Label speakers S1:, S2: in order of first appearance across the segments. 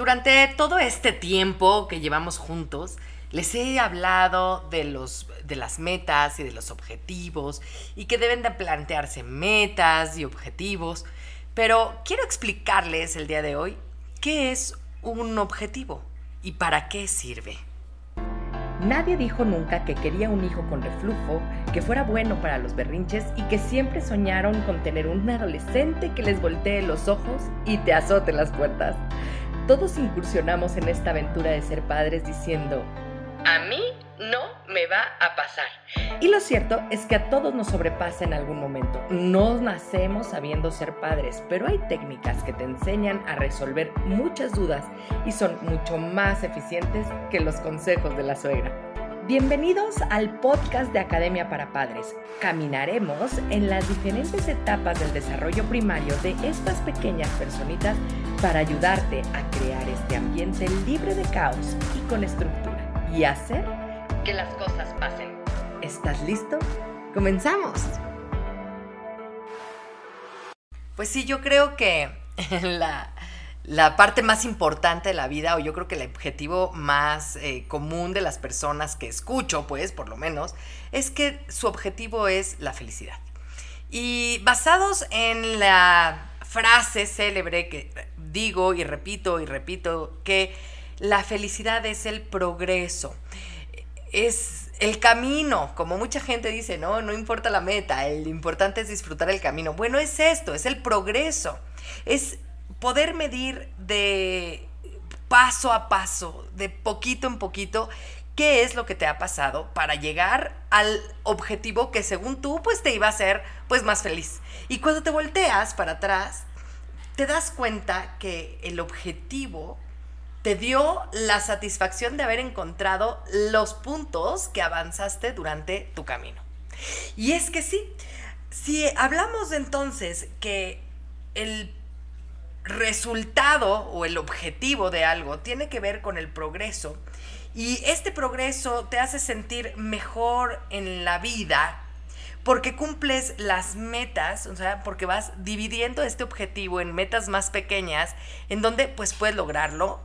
S1: durante todo este tiempo que llevamos juntos, les he hablado de, los, de las metas y de los objetivos y que deben de plantearse metas y objetivos, pero quiero explicarles el día de hoy qué es un objetivo y para qué sirve.
S2: Nadie dijo nunca que quería un hijo con reflujo, que fuera bueno para los berrinches y que siempre soñaron con tener un adolescente que les voltee los ojos y te azote las puertas. Todos incursionamos en esta aventura de ser padres diciendo, a mí no me va a pasar. Y lo cierto es que a todos nos sobrepasa en algún momento. No nacemos sabiendo ser padres, pero hay técnicas que te enseñan a resolver muchas dudas y son mucho más eficientes que los consejos de la suegra. Bienvenidos al podcast de Academia para Padres. Caminaremos en las diferentes etapas del desarrollo primario de estas pequeñas personitas para ayudarte a crear este ambiente libre de caos y con estructura y hacer que las cosas pasen. ¿Estás listo? ¡Comenzamos!
S1: Pues sí, yo creo que la, la parte más importante de la vida, o yo creo que el objetivo más eh, común de las personas que escucho, pues, por lo menos, es que su objetivo es la felicidad. Y basados en la frase célebre que digo y repito y repito, que la felicidad es el progreso, es el camino, como mucha gente dice, no, no importa la meta, el importante es disfrutar el camino. Bueno, es esto, es el progreso, es poder medir de paso a paso, de poquito en poquito, qué es lo que te ha pasado para llegar al objetivo que según tú pues te iba a hacer pues más feliz. Y cuando te volteas para atrás, te das cuenta que el objetivo te dio la satisfacción de haber encontrado los puntos que avanzaste durante tu camino. Y es que sí, si hablamos entonces que el resultado o el objetivo de algo tiene que ver con el progreso y este progreso te hace sentir mejor en la vida porque cumples las metas, o sea, porque vas dividiendo este objetivo en metas más pequeñas en donde pues puedes lograrlo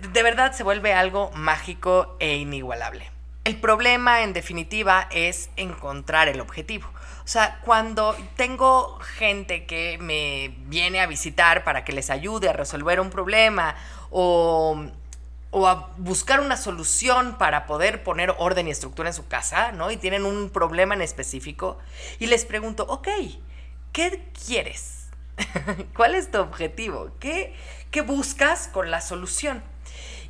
S1: de verdad se vuelve algo mágico e inigualable. El problema, en definitiva, es encontrar el objetivo. O sea, cuando tengo gente que me viene a visitar para que les ayude a resolver un problema o, o, a buscar una solución para poder poner orden y estructura en su casa, ¿no? Y tienen un problema en específico, y les pregunto, ok, ¿qué quieres? ¿Cuál es tu objetivo? ¿Qué, qué buscas con la solución?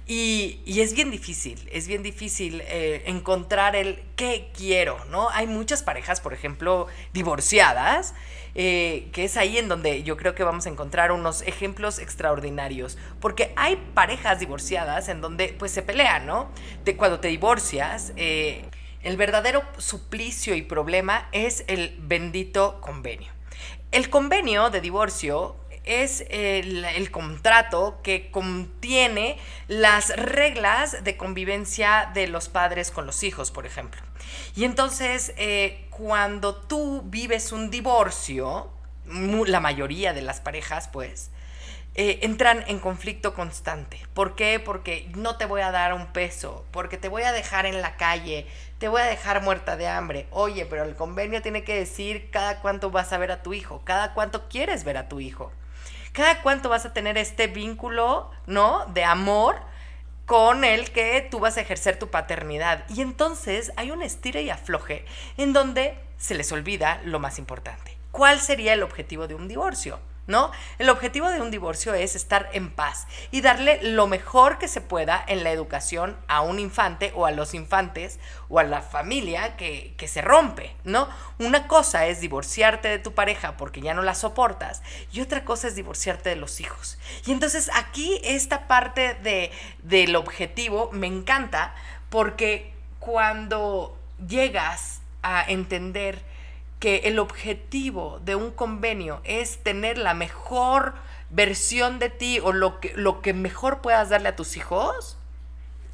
S1: Y, es bien difícil, es bien difícil eh, encontrar el qué quiero, ¿no? Hay muchas parejas, por ejemplo, divorciadas, eh, que es ahí en donde yo creo que vamos a encontrar unos ejemplos extraordinarios, porque hay parejas divorciadas en donde pues se pelean, ¿no? De cuando te divorcias, eh, el verdadero suplicio y problema es el bendito convenio. El convenio de divorcio es el, contrato que contiene las reglas de convivencia de los padres con los hijos, por ejemplo. Y entonces, eh, cuando tú vives un divorcio, la mayoría de las parejas, pues, eh, entran en conflicto constante. ¿Por qué? Porque no te voy a dar un peso, porque te voy a dejar en la calle, te voy a dejar muerta de hambre. Oye, pero el convenio tiene que decir cada cuánto vas a ver a tu hijo, cada cuánto quieres ver a tu hijo cada cuánto vas a tener este vínculo, ¿no? De amor con el que tú vas a ejercer tu paternidad. Y entonces hay un estira y afloje en donde se les olvida lo más importante. ¿Cuál sería el objetivo de un divorcio? ¿No? El objetivo de un divorcio es estar en paz y darle lo mejor que se pueda en la educación a un infante o a los infantes o a la familia que, se rompe, ¿no? Una cosa es divorciarte de tu pareja porque ya no la soportas y otra cosa es divorciarte de los hijos. Y entonces aquí esta parte de, del objetivo me encanta porque cuando llegas a entender el objetivo de un convenio es tener la mejor versión de ti o lo que, lo que mejor puedas darle a tus hijos,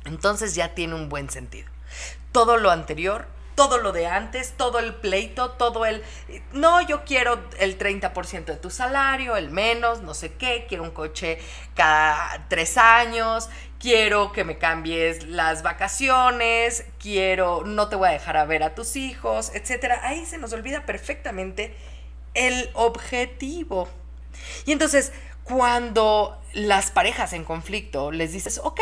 S1: entonces ya tiene un buen sentido. Todo lo anterior todo lo de antes, todo el pleito, todo el, no, yo quiero el 30% de tu salario, el menos, no sé qué, quiero un coche cada tres años, quiero que me cambies las vacaciones, quiero, no te voy a dejar a ver a tus hijos, etc. Ahí se nos olvida perfectamente el objetivo. Y entonces, cuando las parejas en conflicto les dices, ok,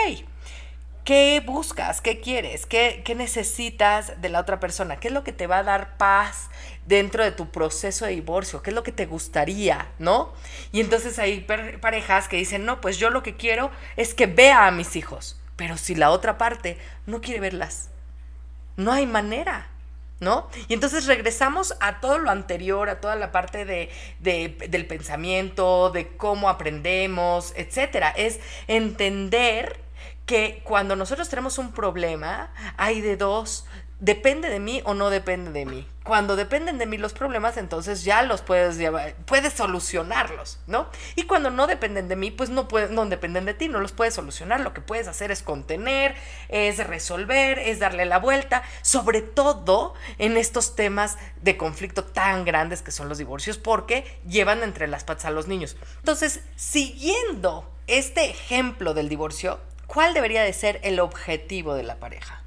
S1: ¿Qué buscas? ¿Qué quieres? ¿Qué, necesitas de la otra persona? ¿Qué es lo que te va a dar paz dentro de tu proceso de divorcio? ¿Qué es lo que te gustaría? ¿No? Y entonces hay parejas que dicen, no, pues yo lo que quiero es que vea a mis hijos. Pero si la otra parte no quiere verlas, no hay manera. ¿No? Y entonces regresamos a todo lo anterior, a toda la parte de, del pensamiento, de cómo aprendemos, etcétera. Es entender que cuando nosotros tenemos un problema, hay de dos, depende de mí o no depende de mí. Cuando dependen de mí los problemas, entonces ya los puedes llevar, puedes solucionarlos, ¿no? Y cuando no dependen de mí, pues no, no dependen de ti, no los puedes solucionar. Lo que puedes hacer es contener, es resolver, es darle la vuelta, sobre todo en estos temas de conflicto tan grandes que son los divorcios, porque llevan entre las patas a los niños. Entonces, siguiendo este ejemplo del divorcio, ¿cuál debería de ser el objetivo de la pareja?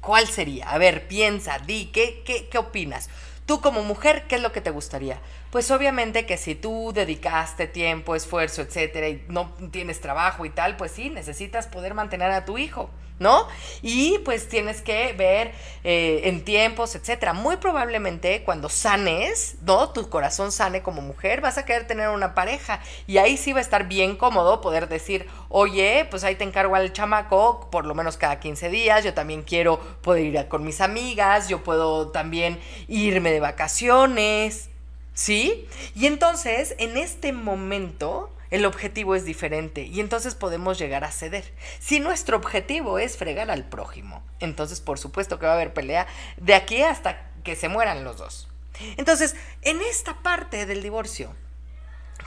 S1: ¿Cuál sería? A ver, piensa, di, ¿qué, qué, qué opinas? Tú como mujer, ¿qué es lo que te gustaría? Pues obviamente que si tú dedicaste tiempo, esfuerzo, etcétera, y no tienes trabajo y tal, pues sí, necesitas poder mantener a tu hijo. ¿No? Y pues tienes que ver eh, en tiempos, etcétera. Muy probablemente cuando sanes, ¿no? Tu corazón sane como mujer, vas a querer tener una pareja y ahí sí va a estar bien cómodo poder decir, oye, pues ahí te encargo al chamaco por lo menos cada 15 días, yo también quiero poder ir con mis amigas, yo puedo también irme de vacaciones, ¿sí? Y entonces, en este momento el objetivo es diferente y entonces podemos llegar a ceder. Si nuestro objetivo es fregar al prójimo, entonces por supuesto que va a haber pelea de aquí hasta que se mueran los dos. Entonces, en esta parte del divorcio,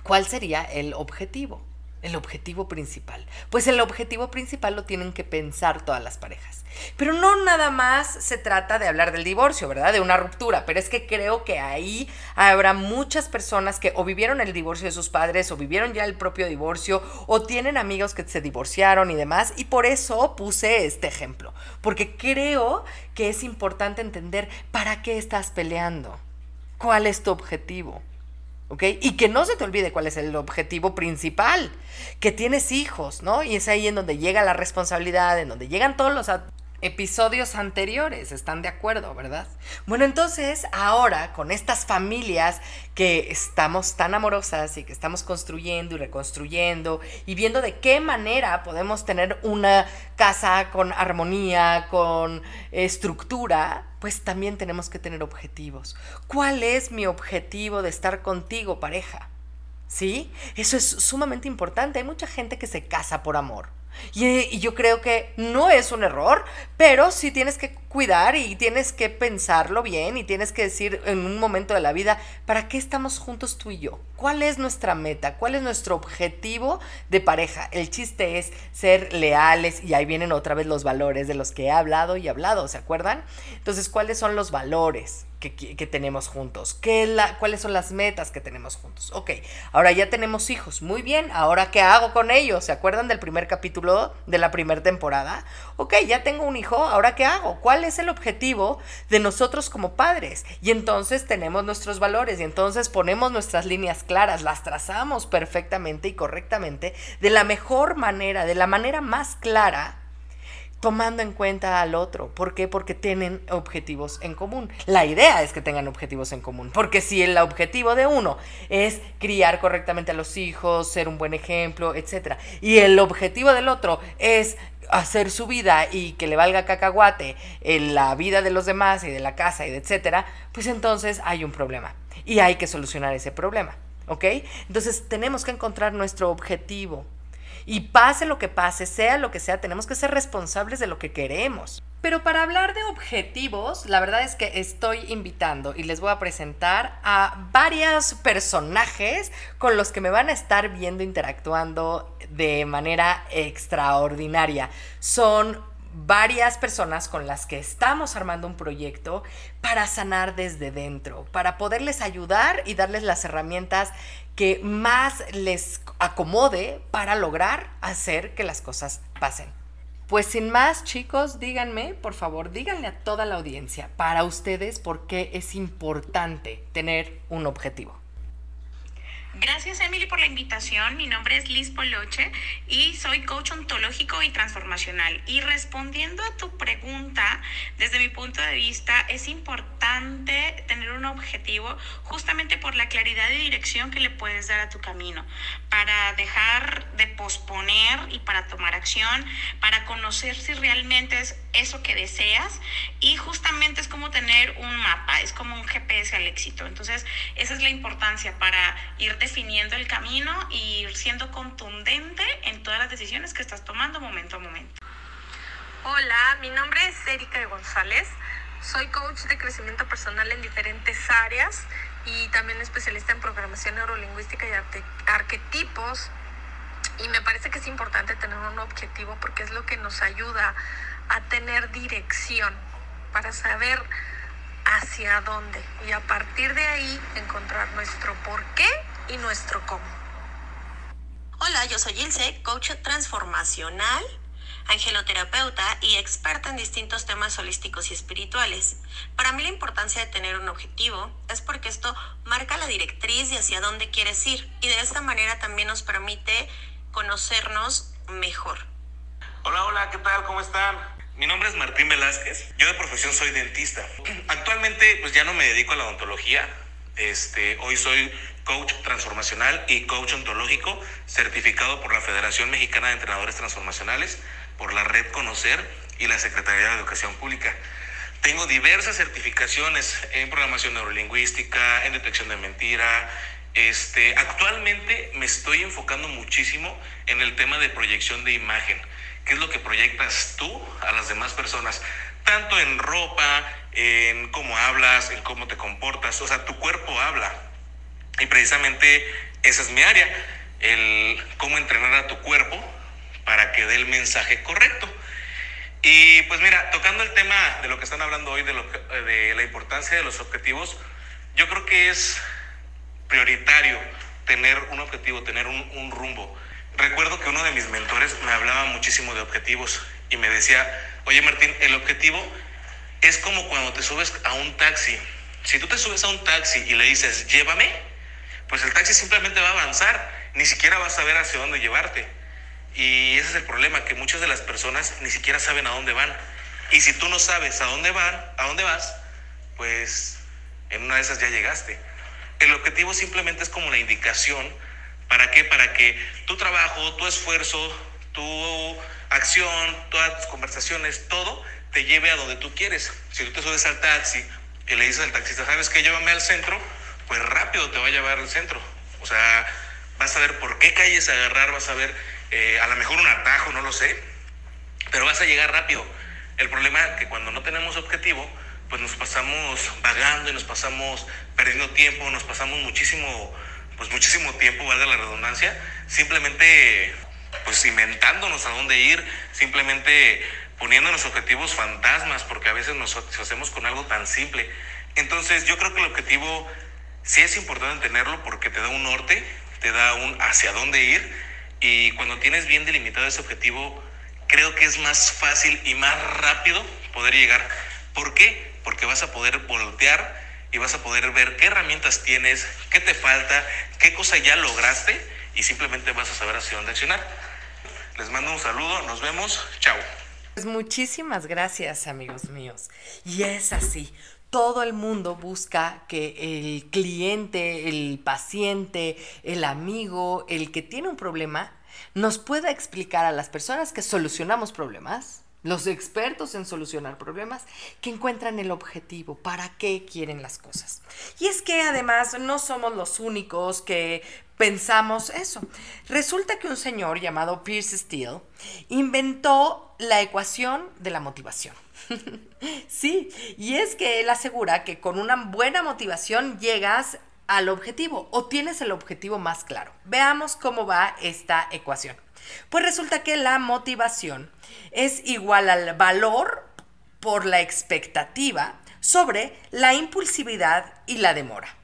S1: ¿cuál sería el objetivo? El objetivo principal. Pues el objetivo principal lo tienen que pensar todas las parejas. Pero no nada más se trata de hablar del divorcio, ¿verdad? De una ruptura, pero es que creo que ahí habrá muchas personas que o vivieron el divorcio de sus padres o vivieron ya el propio divorcio o tienen amigos que se divorciaron y demás. Y por eso puse este ejemplo, porque creo que es importante entender para qué estás peleando, cuál es tu objetivo. ¿Ok? Y que no se te olvide cuál es el objetivo principal, que tienes hijos, ¿no? Y es ahí en donde llega la responsabilidad, en donde llegan todos los episodios anteriores, ¿están de acuerdo, verdad? Bueno, entonces ahora con estas familias que estamos tan amorosas y que estamos construyendo y reconstruyendo y viendo de qué manera podemos tener una casa con armonía, con estructura, pues también tenemos que tener objetivos. ¿Cuál es mi objetivo de estar contigo, pareja? ¿Sí? Eso es sumamente importante. Hay mucha gente que se casa por amor. Y, yo creo que no es un error, pero sí tienes que cuidar y tienes que pensarlo bien y tienes que decir en un momento de la vida, ¿para qué estamos juntos tú y yo? ¿Cuál es nuestra meta? ¿Cuál es nuestro objetivo de pareja? El chiste es ser leales y ahí vienen otra vez los valores de los que he hablado y hablado, ¿se acuerdan? Entonces, ¿cuáles son los valores? que, tenemos juntos, ¿Qué la, cuáles son las metas que tenemos juntos. Ok, ahora ya tenemos hijos, muy bien, ahora ¿qué hago con ellos? ¿Se acuerdan del primer capítulo de la primera temporada? Ok, ya tengo un hijo, ahora ¿qué hago? ¿Cuál es el objetivo de nosotros como padres? Y entonces tenemos nuestros valores y entonces ponemos nuestras líneas claras, las trazamos perfectamente y correctamente de la mejor manera, de la manera más clara tomando en cuenta al otro. ¿Por qué? Porque tienen objetivos en común. La idea es que tengan objetivos en común, porque si el objetivo de uno es criar correctamente a los hijos, ser un buen ejemplo, etc. Y el objetivo del otro es hacer su vida y que le valga cacahuate en la vida de los demás y de la casa y de etcétera, pues entonces hay un problema y hay que solucionar ese problema, ¿ok? Entonces tenemos que encontrar nuestro objetivo y pase lo que pase, sea lo que sea, tenemos que ser responsables de lo que queremos. Pero para hablar de objetivos, la verdad es que estoy invitando y les voy a presentar a varios personajes con los que me van a estar viendo interactuando de manera extraordinaria. Son varias personas con las que estamos armando un proyecto para sanar desde dentro, para poderles ayudar y darles las herramientas que más les acomode para lograr hacer que las cosas pasen. Pues sin más, chicos, díganme, por favor, díganle a toda la audiencia, para ustedes, por qué es importante tener un objetivo.
S3: Gracias Emily por la invitación. Mi nombre es Liz Poloche y soy coach ontológico y transformacional. Y respondiendo a tu pregunta, desde mi punto de vista, es importante tener un objetivo justamente por la claridad de dirección que le puedes dar a tu camino, para dejar de posponer y para tomar acción, para conocer si realmente es eso que deseas y justamente es como tener un mapa, es como un GPS al éxito. Entonces, esa es la importancia para ir de definiendo el camino y ir siendo contundente en todas las decisiones que estás tomando momento a momento.
S4: Hola, mi nombre es Erika González. Soy coach de crecimiento personal en diferentes áreas y también especialista en programación neurolingüística y arquetipos. Y me parece que es importante tener un objetivo porque es lo que nos ayuda a tener dirección para saber hacia dónde y a partir de ahí encontrar nuestro por qué y nuestro cómo.
S5: Hola, yo soy Ilse, coach transformacional, angeloterapeuta y experta en distintos temas holísticos y espirituales. Para mí la importancia de tener un objetivo es porque esto marca la directriz de hacia dónde quieres ir y de esta manera también nos permite conocernos mejor.
S6: Hola, hola, ¿qué tal? ¿Cómo están? Mi nombre es Martín Velázquez. Yo de profesión soy dentista. Actualmente pues ya no me dedico a la odontología. Este, hoy soy coach transformacional y coach ontológico, certificado por la Federación Mexicana de Entrenadores Transformacionales, por la Red Conocer y la Secretaría de Educación Pública. Tengo diversas certificaciones en programación neurolingüística, en detección de mentira. Este, actualmente me estoy enfocando muchísimo en el tema de proyección de imagen. ¿Qué es lo que proyectas tú a las demás personas? Tanto en ropa, en cómo hablas, en cómo te comportas. O sea, tu cuerpo habla. Y precisamente esa es mi área, el cómo entrenar a tu cuerpo para que dé el mensaje correcto. Y pues mira, tocando el tema de lo que están hablando hoy, de, lo, de la importancia de los objetivos, yo creo que es prioritario tener un objetivo, tener un, un rumbo. Recuerdo que uno de mis mentores me hablaba muchísimo de objetivos y me decía, oye Martín, el objetivo es como cuando te subes a un taxi. Si tú te subes a un taxi y le dices, llévame, pues el taxi simplemente va a avanzar, ni siquiera vas a saber hacia dónde llevarte. Y ese es el problema, que muchas de las personas ni siquiera saben a dónde van. Y si tú no sabes a dónde van, a dónde vas, pues en una de esas ya llegaste. El objetivo simplemente es como la indicación. ¿Para qué? Para que tu trabajo, tu esfuerzo, tu acción, todas tus conversaciones, todo te lleve a donde tú quieres. Si tú te subes al taxi y le dices al taxista, ¿sabes qué? Llévame al centro pues rápido te va a llevar al centro. O sea, vas a ver por qué calles agarrar, vas a ver eh, a lo mejor un atajo, no lo sé, pero vas a llegar rápido. El problema es que cuando no tenemos objetivo, pues nos pasamos vagando y nos pasamos perdiendo tiempo, nos pasamos muchísimo, pues muchísimo tiempo, valga la redundancia, simplemente pues inventándonos a dónde ir, simplemente poniéndonos objetivos fantasmas, porque a veces nos hacemos con algo tan simple. Entonces yo creo que el objetivo sí es importante tenerlo porque te da un norte, te da un hacia dónde ir y cuando tienes bien delimitado ese objetivo, creo que es más fácil y más rápido poder llegar. ¿Por qué? Porque vas a poder voltear y vas a poder ver qué herramientas tienes, qué te falta, qué cosa ya lograste y simplemente vas a saber hacia dónde accionar. Les mando un saludo, nos vemos, chao.
S1: Pues muchísimas gracias amigos míos. Y es así, todo el mundo busca que el cliente, el paciente, el amigo, el que tiene un problema, nos pueda explicar a las personas que solucionamos problemas, los expertos en solucionar problemas, que encuentran el objetivo, para qué quieren las cosas. Y es que además no somos los únicos que pensamos eso. Resulta que un señor llamado Pierce Steele inventó la ecuación de la motivación. sí, y es que él asegura que con una buena motivación llegas al objetivo o tienes el objetivo más claro. Veamos cómo va esta ecuación. Pues resulta que la motivación es igual al valor por la expectativa sobre la impulsividad y la demora.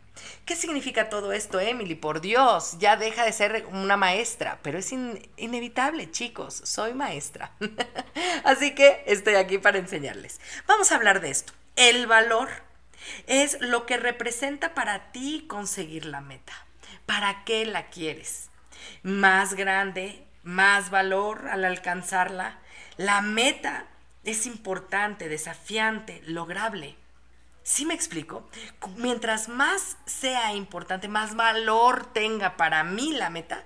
S1: ¿Qué significa todo esto, Emily? Por Dios, ya deja de ser una maestra, pero es inevitable, chicos, soy maestra. Así que estoy aquí para enseñarles. Vamos a hablar de esto. El valor es lo que representa para ti conseguir la meta. ¿Para qué la quieres? Más grande, más valor al alcanzarla. La meta es importante, desafiante, lograble. ¿Sí me explico? Mientras más sea importante, más valor tenga para mí la meta,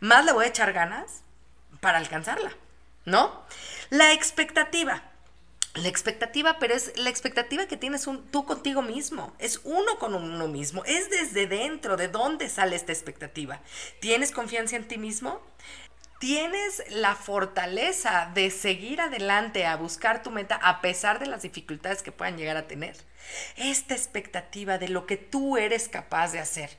S1: más le voy a echar ganas para alcanzarla, ¿no? La expectativa. La expectativa, pero es la expectativa que tienes un, tú contigo mismo. Es uno con uno mismo. Es desde dentro. ¿De dónde sale esta expectativa? ¿Tienes confianza en ti mismo? Tienes la fortaleza de seguir adelante a buscar tu meta a pesar de las dificultades que puedan llegar a tener. Esta expectativa de lo que tú eres capaz de hacer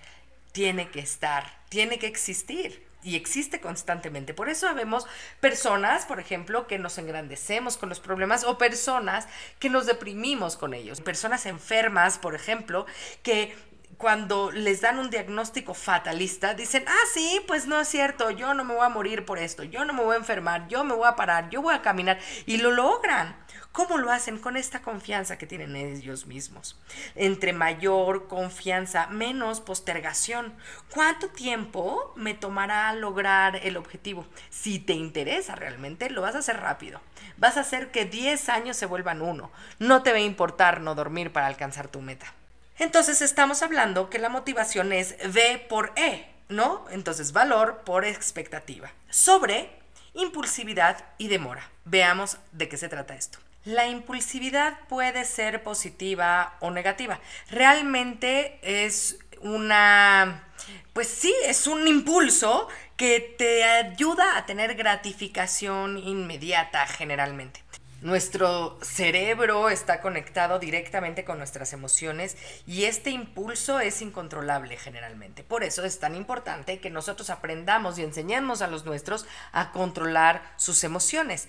S1: tiene que estar, tiene que existir y existe constantemente. Por eso vemos personas, por ejemplo, que nos engrandecemos con los problemas o personas que nos deprimimos con ellos. Personas enfermas, por ejemplo, que cuando les dan un diagnóstico fatalista, dicen, ah, sí, pues no es cierto, yo no me voy a morir por esto, yo no me voy a enfermar, yo me voy a parar, yo voy a caminar, y lo logran. ¿Cómo lo hacen? Con esta confianza que tienen ellos mismos. Entre mayor confianza, menos postergación. ¿Cuánto tiempo me tomará lograr el objetivo? Si te interesa realmente, lo vas a hacer rápido. Vas a hacer que 10 años se vuelvan uno. No te va a importar no dormir para alcanzar tu meta. Entonces estamos hablando que la motivación es V por E, ¿no? Entonces valor por expectativa. Sobre impulsividad y demora. Veamos de qué se trata esto. La impulsividad puede ser positiva o negativa. Realmente es una, pues sí, es un impulso que te ayuda a tener gratificación inmediata generalmente. Nuestro cerebro está conectado directamente con nuestras emociones y este impulso es incontrolable generalmente. Por eso es tan importante que nosotros aprendamos y enseñemos a los nuestros a controlar sus emociones,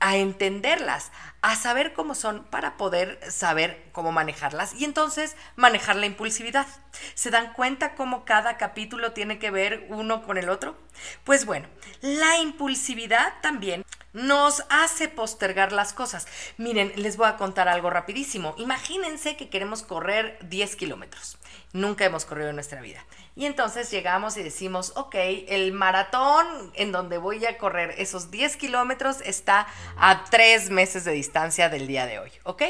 S1: a entenderlas, a saber cómo son para poder saber cómo manejarlas y entonces manejar la impulsividad. ¿Se dan cuenta cómo cada capítulo tiene que ver uno con el otro? Pues bueno, la impulsividad también nos hace postergar las cosas. Miren, les voy a contar algo rapidísimo. Imagínense que queremos correr 10 kilómetros. Nunca hemos corrido en nuestra vida. Y entonces llegamos y decimos, ok, el maratón en donde voy a correr esos 10 kilómetros está a tres meses de distancia del día de hoy, ¿ok?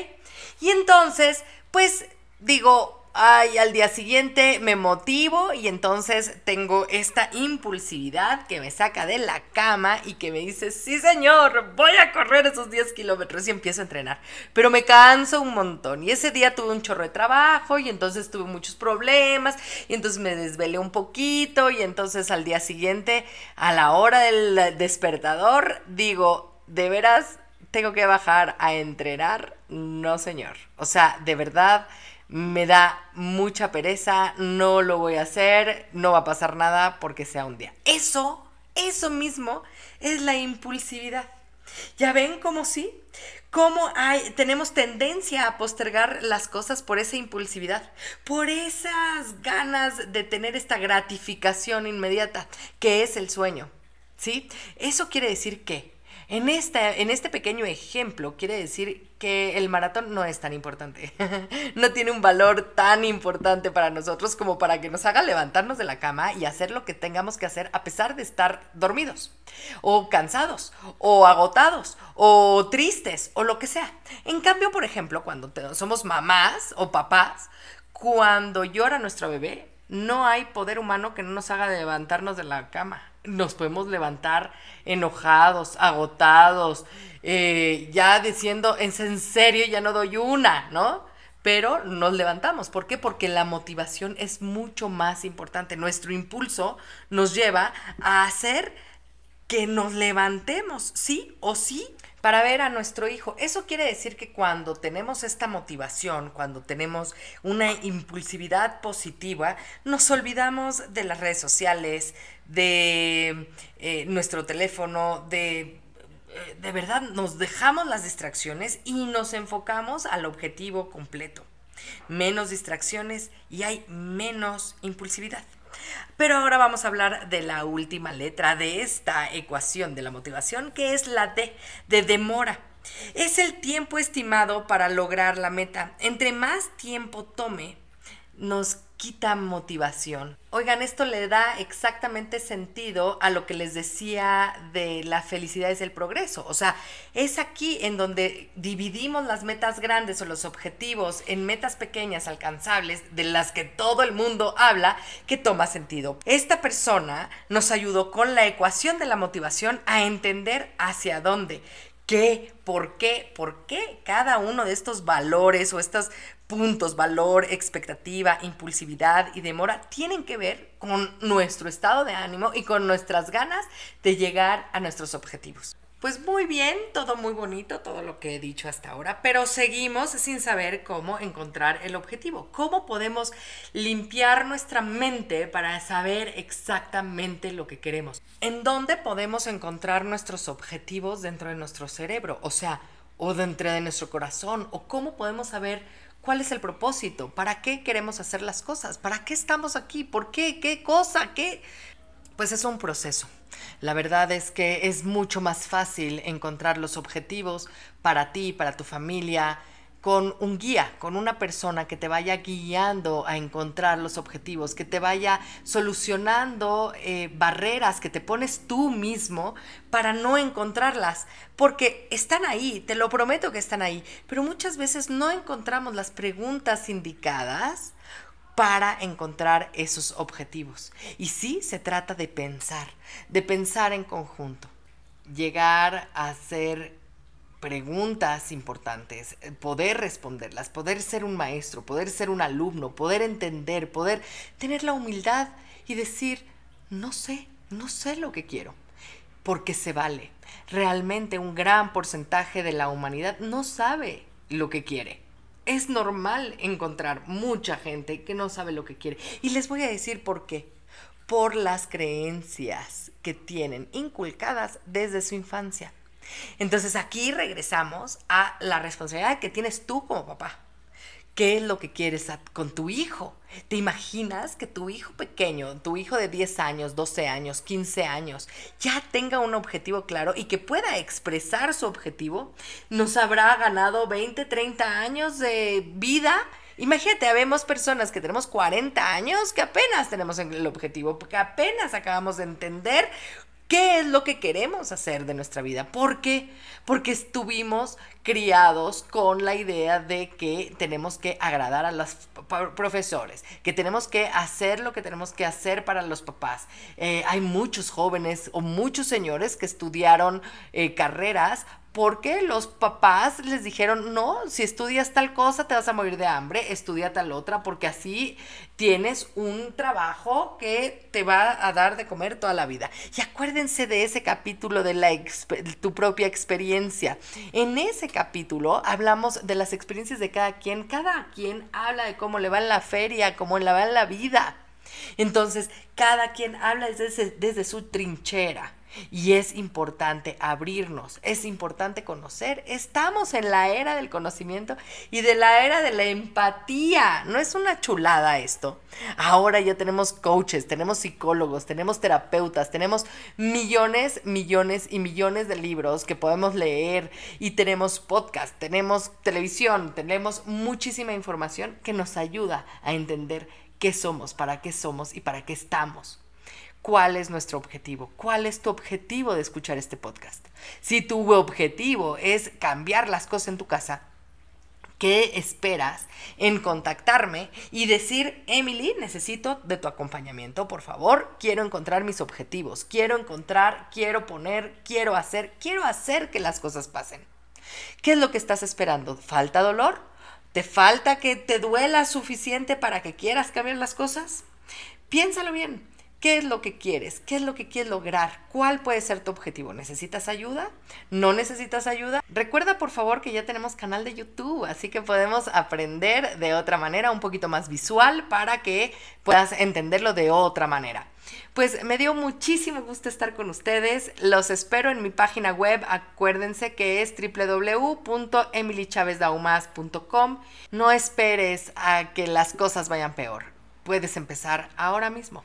S1: Y entonces, pues digo, Ay, al día siguiente me motivo y entonces tengo esta impulsividad que me saca de la cama y que me dice, sí señor, voy a correr esos 10 kilómetros y empiezo a entrenar. Pero me canso un montón y ese día tuve un chorro de trabajo y entonces tuve muchos problemas y entonces me desvelé un poquito y entonces al día siguiente, a la hora del despertador, digo, de veras, tengo que bajar a entrenar. No señor. O sea, de verdad me da mucha pereza, no lo voy a hacer, no va a pasar nada porque sea un día. Eso, eso mismo es la impulsividad. ¿Ya ven cómo sí? ¿Cómo hay, tenemos tendencia a postergar las cosas por esa impulsividad? Por esas ganas de tener esta gratificación inmediata, que es el sueño. ¿Sí? Eso quiere decir que en, en este pequeño ejemplo quiere decir que el maratón no es tan importante. no tiene un valor tan importante para nosotros como para que nos haga levantarnos de la cama y hacer lo que tengamos que hacer a pesar de estar dormidos o cansados o agotados o tristes o lo que sea. En cambio, por ejemplo, cuando somos mamás o papás, cuando llora nuestro bebé, no hay poder humano que no nos haga levantarnos de la cama nos podemos levantar enojados, agotados, eh, ya diciendo, es en serio, ya no doy una, ¿no? Pero nos levantamos. ¿Por qué? Porque la motivación es mucho más importante. Nuestro impulso nos lleva a hacer que nos levantemos, sí o sí, para ver a nuestro hijo. Eso quiere decir que cuando tenemos esta motivación, cuando tenemos una impulsividad positiva, nos olvidamos de las redes sociales, de eh, nuestro teléfono, de eh, de verdad nos dejamos las distracciones y nos enfocamos al objetivo completo. Menos distracciones y hay menos impulsividad. Pero ahora vamos a hablar de la última letra de esta ecuación de la motivación, que es la D, de demora. Es el tiempo estimado para lograr la meta. Entre más tiempo tome, nos quita motivación. Oigan, esto le da exactamente sentido a lo que les decía de la felicidad es el progreso. O sea, es aquí en donde dividimos las metas grandes o los objetivos en metas pequeñas alcanzables de las que todo el mundo habla que toma sentido. Esta persona nos ayudó con la ecuación de la motivación a entender hacia dónde qué, por qué, por qué cada uno de estos valores o estos puntos, valor, expectativa, impulsividad y demora, tienen que ver con nuestro estado de ánimo y con nuestras ganas de llegar a nuestros objetivos. Pues muy bien, todo muy bonito, todo lo que he dicho hasta ahora, pero seguimos sin saber cómo encontrar el objetivo. ¿Cómo podemos limpiar nuestra mente para saber exactamente lo que queremos? ¿En dónde podemos encontrar nuestros objetivos dentro de nuestro cerebro? O sea, o dentro de nuestro corazón, o cómo podemos saber cuál es el propósito, para qué queremos hacer las cosas, para qué estamos aquí, por qué, qué cosa, qué pues es un proceso. La verdad es que es mucho más fácil encontrar los objetivos para ti, para tu familia, con un guía, con una persona que te vaya guiando a encontrar los objetivos, que te vaya solucionando eh, barreras que te pones tú mismo para no encontrarlas, porque están ahí, te lo prometo que están ahí, pero muchas veces no encontramos las preguntas indicadas para encontrar esos objetivos. Y sí se trata de pensar, de pensar en conjunto, llegar a hacer preguntas importantes, eh, poder responderlas, poder ser un maestro, poder ser un alumno, poder entender, poder tener la humildad y decir, no sé, no sé lo que quiero, porque se vale. Realmente un gran porcentaje de la humanidad no sabe lo que quiere es normal encontrar mucha gente que no sabe lo que quiere. Y les voy a decir por qué. Por las creencias que tienen inculcadas desde su infancia. Entonces aquí regresamos a la responsabilidad que tienes tú como papá qué es lo que quieres con tu hijo. ¿Te imaginas que tu hijo pequeño, tu hijo de 10 años, 12 años, 15 años, ya tenga un objetivo claro y que pueda expresar su objetivo? Nos habrá ganado 20, 30 años de vida. Imagínate, habemos personas que tenemos 40 años que apenas tenemos el objetivo, que apenas acabamos de entender ¿Qué es lo que queremos hacer de nuestra vida? ¿Por qué? Porque estuvimos criados con la idea de que tenemos que agradar a los profesores, que tenemos que hacer lo que tenemos que hacer para los papás. Eh, hay muchos jóvenes o muchos señores que estudiaron eh, carreras porque los papás les dijeron, no, si estudias tal cosa te vas a morir de hambre, estudia tal otra, porque así tienes un trabajo que te va a dar de comer toda la vida. Y acuérdense de ese capítulo de la tu propia experiencia. En ese capítulo hablamos de las experiencias de cada quien, cada quien habla de cómo le va en la feria, cómo le va en la vida. Entonces, cada quien habla desde, desde su trinchera. Y es importante abrirnos, es importante conocer. Estamos en la era del conocimiento y de la era de la empatía. No es una chulada esto. Ahora ya tenemos coaches, tenemos psicólogos, tenemos terapeutas, tenemos millones, millones y millones de libros que podemos leer y tenemos podcast, tenemos televisión, tenemos muchísima información que nos ayuda a entender qué somos, para qué somos y para qué estamos cuál es nuestro objetivo, cuál es tu objetivo de escuchar este podcast. Si tu objetivo es cambiar las cosas en tu casa, ¿qué esperas en contactarme y decir, Emily, necesito de tu acompañamiento, por favor, quiero encontrar mis objetivos, quiero encontrar, quiero poner, quiero hacer, quiero hacer que las cosas pasen? ¿Qué es lo que estás esperando? ¿Falta dolor? ¿Te falta que te duela suficiente para que quieras cambiar las cosas? Piénsalo bien. ¿Qué es lo que quieres? ¿Qué es lo que quieres lograr? ¿Cuál puede ser tu objetivo? ¿Necesitas ayuda? ¿No necesitas ayuda? Recuerda por favor que ya tenemos canal de YouTube, así que podemos aprender de otra manera, un poquito más visual, para que puedas entenderlo de otra manera. Pues me dio muchísimo gusto estar con ustedes. Los espero en mi página web. Acuérdense que es www.emilychavezdaumas.com. No esperes a que las cosas vayan peor. Puedes empezar ahora mismo